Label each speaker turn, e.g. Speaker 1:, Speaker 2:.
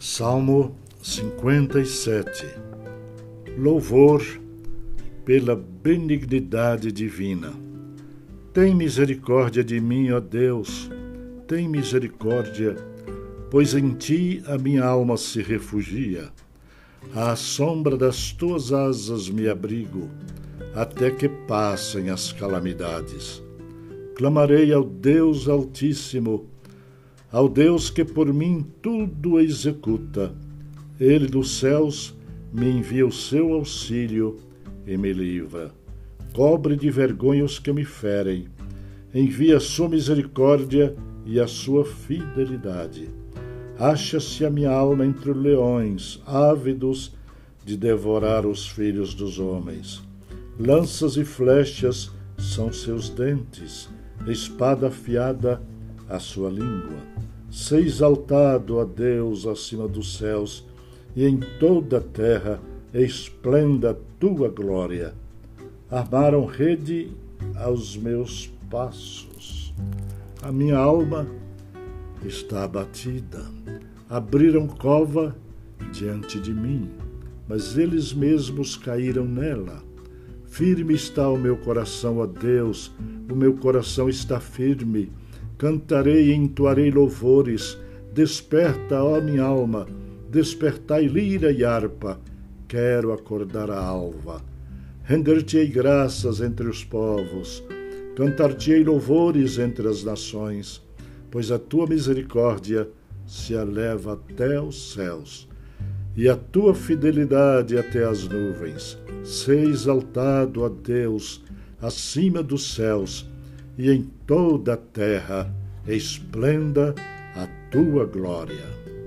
Speaker 1: Salmo 57 Louvor pela benignidade divina. Tem misericórdia de mim, ó Deus, tem misericórdia, pois em ti a minha alma se refugia. À sombra das tuas asas me abrigo, até que passem as calamidades. Clamarei ao Deus Altíssimo, ao Deus que por mim tudo executa. Ele dos céus me envia o seu auxílio e me livra. Cobre de vergonha os que me ferem. Envia a sua misericórdia e a sua fidelidade. Acha-se a minha alma entre leões, ávidos de devorar os filhos dos homens. Lanças e flechas são seus dentes, espada afiada a sua língua. Ser exaltado a Deus acima dos céus e em toda a terra esplenda a tua glória. Armaram rede aos meus passos. A minha alma está abatida. Abriram cova diante de mim, mas eles mesmos caíram nela. Firme está o meu coração, ó Deus, o meu coração está firme Cantarei e entoarei louvores. Desperta, ó minha alma, despertai lira e harpa. Quero acordar a alva. Render-te-ei graças entre os povos. Cantar-te-ei louvores entre as nações, pois a tua misericórdia se eleva até os céus e a tua fidelidade até as nuvens. Sei exaltado, ó Deus, acima dos céus e em toda a terra esplenda a tua glória.